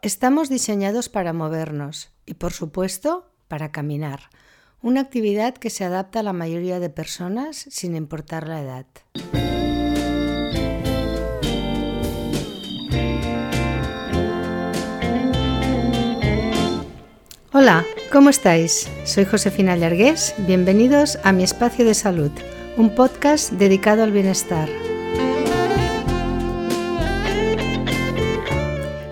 Estamos diseñados para movernos y, por supuesto, para caminar, una actividad que se adapta a la mayoría de personas sin importar la edad. Hola, ¿cómo estáis? Soy Josefina Llargués, bienvenidos a mi espacio de salud, un podcast dedicado al bienestar.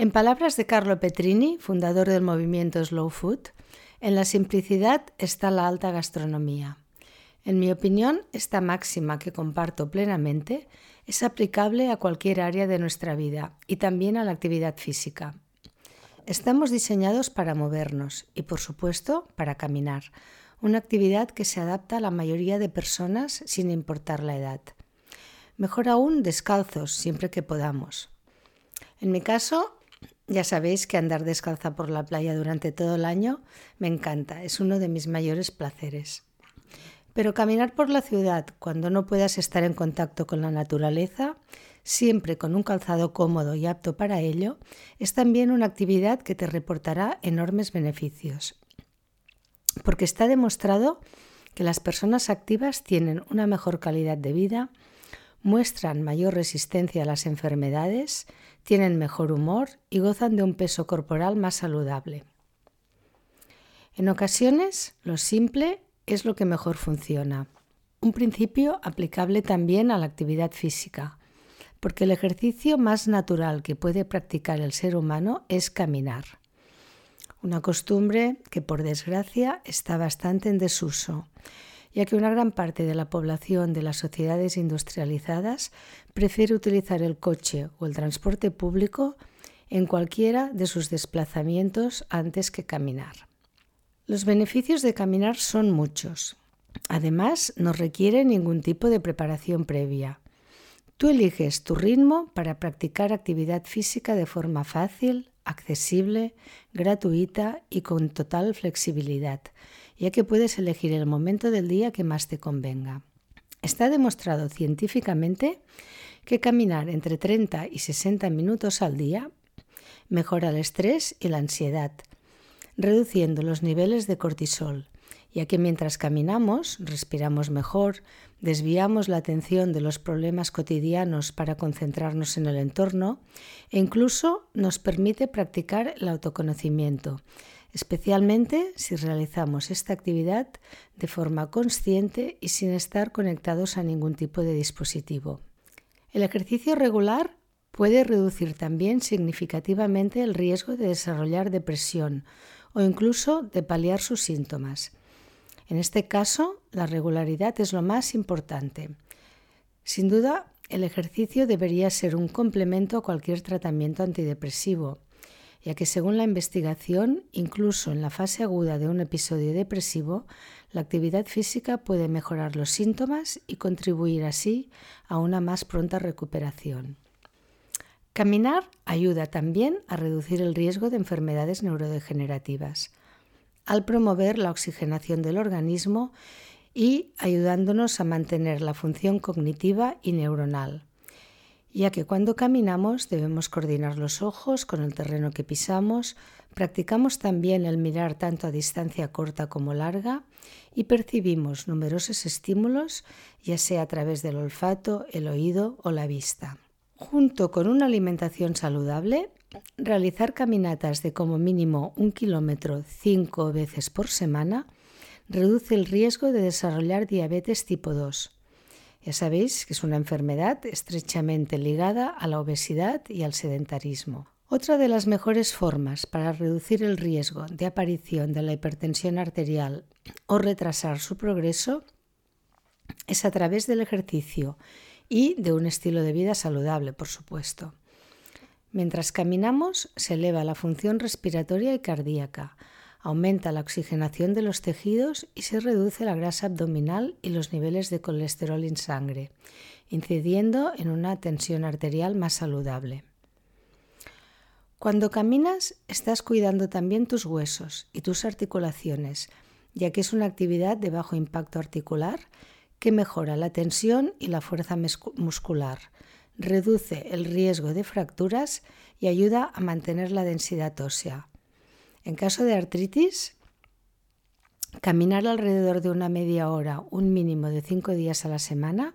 En palabras de Carlo Petrini, fundador del movimiento Slow Food, en la simplicidad está la alta gastronomía. En mi opinión, esta máxima que comparto plenamente es aplicable a cualquier área de nuestra vida y también a la actividad física. Estamos diseñados para movernos y, por supuesto, para caminar, una actividad que se adapta a la mayoría de personas sin importar la edad. Mejor aún descalzos siempre que podamos. En mi caso, ya sabéis que andar descalza por la playa durante todo el año me encanta, es uno de mis mayores placeres. Pero caminar por la ciudad cuando no puedas estar en contacto con la naturaleza, siempre con un calzado cómodo y apto para ello, es también una actividad que te reportará enormes beneficios. Porque está demostrado que las personas activas tienen una mejor calidad de vida, muestran mayor resistencia a las enfermedades, tienen mejor humor y gozan de un peso corporal más saludable. En ocasiones, lo simple es lo que mejor funciona. Un principio aplicable también a la actividad física, porque el ejercicio más natural que puede practicar el ser humano es caminar. Una costumbre que, por desgracia, está bastante en desuso ya que una gran parte de la población de las sociedades industrializadas prefiere utilizar el coche o el transporte público en cualquiera de sus desplazamientos antes que caminar. Los beneficios de caminar son muchos. Además, no requiere ningún tipo de preparación previa. Tú eliges tu ritmo para practicar actividad física de forma fácil, accesible, gratuita y con total flexibilidad, ya que puedes elegir el momento del día que más te convenga. Está demostrado científicamente que caminar entre 30 y 60 minutos al día mejora el estrés y la ansiedad, reduciendo los niveles de cortisol, ya que mientras caminamos respiramos mejor, desviamos la atención de los problemas cotidianos para concentrarnos en el entorno e incluso nos permite practicar el autoconocimiento, especialmente si realizamos esta actividad de forma consciente y sin estar conectados a ningún tipo de dispositivo. El ejercicio regular puede reducir también significativamente el riesgo de desarrollar depresión o incluso de paliar sus síntomas. En este caso, la regularidad es lo más importante. Sin duda, el ejercicio debería ser un complemento a cualquier tratamiento antidepresivo ya que según la investigación, incluso en la fase aguda de un episodio depresivo, la actividad física puede mejorar los síntomas y contribuir así a una más pronta recuperación. Caminar ayuda también a reducir el riesgo de enfermedades neurodegenerativas, al promover la oxigenación del organismo y ayudándonos a mantener la función cognitiva y neuronal ya que cuando caminamos debemos coordinar los ojos con el terreno que pisamos, practicamos también el mirar tanto a distancia corta como larga y percibimos numerosos estímulos, ya sea a través del olfato, el oído o la vista. Junto con una alimentación saludable, realizar caminatas de como mínimo un kilómetro cinco veces por semana reduce el riesgo de desarrollar diabetes tipo 2 ya sabéis que es una enfermedad estrechamente ligada a la obesidad y al sedentarismo. Otra de las mejores formas para reducir el riesgo de aparición de la hipertensión arterial o retrasar su progreso es a través del ejercicio y de un estilo de vida saludable, por supuesto. Mientras caminamos se eleva la función respiratoria y cardíaca, aumenta la oxigenación de los tejidos y se reduce la grasa abdominal y los niveles de colesterol en sangre, incidiendo en una tensión arterial más saludable. Cuando caminas, estás cuidando también tus huesos y tus articulaciones, ya que es una actividad de bajo impacto articular que mejora la tensión y la fuerza muscular, reduce el riesgo de fracturas y ayuda a mantener la densidad ósea. En caso de artritis, caminar alrededor de una media hora, un mínimo de cinco días a la semana,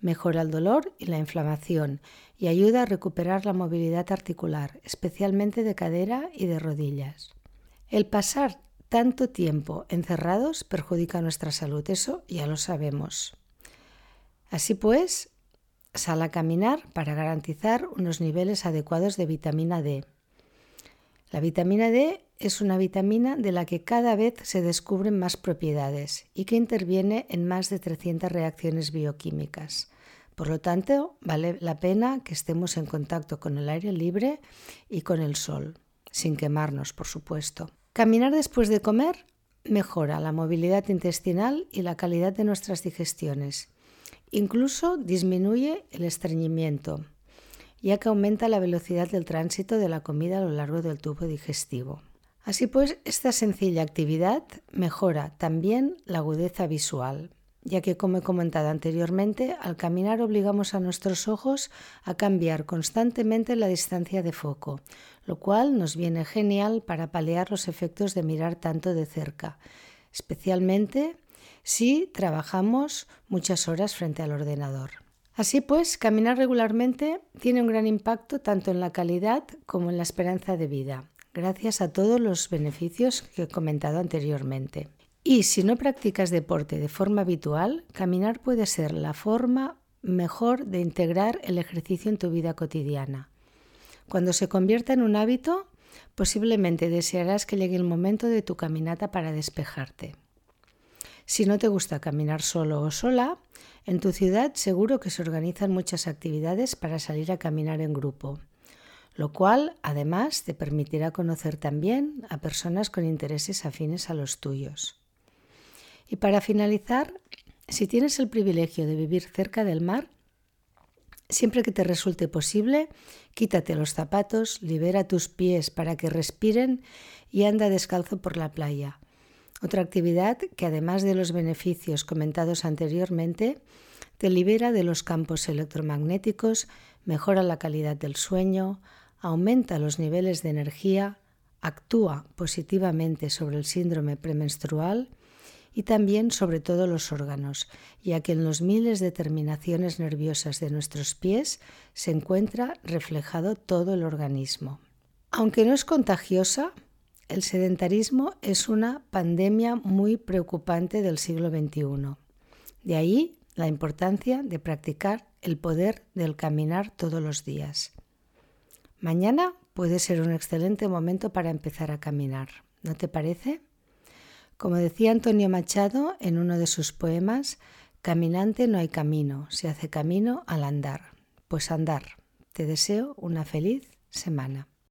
mejora el dolor y la inflamación y ayuda a recuperar la movilidad articular, especialmente de cadera y de rodillas. El pasar tanto tiempo encerrados perjudica nuestra salud, eso ya lo sabemos. Así pues, sal a caminar para garantizar unos niveles adecuados de vitamina D. La vitamina D es una vitamina de la que cada vez se descubren más propiedades y que interviene en más de 300 reacciones bioquímicas. Por lo tanto, vale la pena que estemos en contacto con el aire libre y con el sol, sin quemarnos, por supuesto. Caminar después de comer mejora la movilidad intestinal y la calidad de nuestras digestiones. Incluso disminuye el estreñimiento, ya que aumenta la velocidad del tránsito de la comida a lo largo del tubo digestivo. Así pues, esta sencilla actividad mejora también la agudeza visual, ya que, como he comentado anteriormente, al caminar obligamos a nuestros ojos a cambiar constantemente la distancia de foco, lo cual nos viene genial para paliar los efectos de mirar tanto de cerca, especialmente si trabajamos muchas horas frente al ordenador. Así pues, caminar regularmente tiene un gran impacto tanto en la calidad como en la esperanza de vida, gracias a todos los beneficios que he comentado anteriormente. Y si no practicas deporte de forma habitual, caminar puede ser la forma mejor de integrar el ejercicio en tu vida cotidiana. Cuando se convierta en un hábito, posiblemente desearás que llegue el momento de tu caminata para despejarte. Si no te gusta caminar solo o sola, en tu ciudad seguro que se organizan muchas actividades para salir a caminar en grupo, lo cual además te permitirá conocer también a personas con intereses afines a los tuyos. Y para finalizar, si tienes el privilegio de vivir cerca del mar, siempre que te resulte posible, quítate los zapatos, libera tus pies para que respiren y anda descalzo por la playa. Otra actividad que además de los beneficios comentados anteriormente, te libera de los campos electromagnéticos, mejora la calidad del sueño, aumenta los niveles de energía, actúa positivamente sobre el síndrome premenstrual, y también sobre todo los órganos, ya que en los miles de terminaciones nerviosas de nuestros pies se encuentra reflejado todo el organismo. Aunque no es contagiosa, el sedentarismo es una pandemia muy preocupante del siglo XXI. De ahí la importancia de practicar el poder del caminar todos los días. Mañana puede ser un excelente momento para empezar a caminar, ¿no te parece? Como decía Antonio Machado en uno de sus poemas, caminante no hay camino, se hace camino al andar. Pues andar. Te deseo una feliz semana.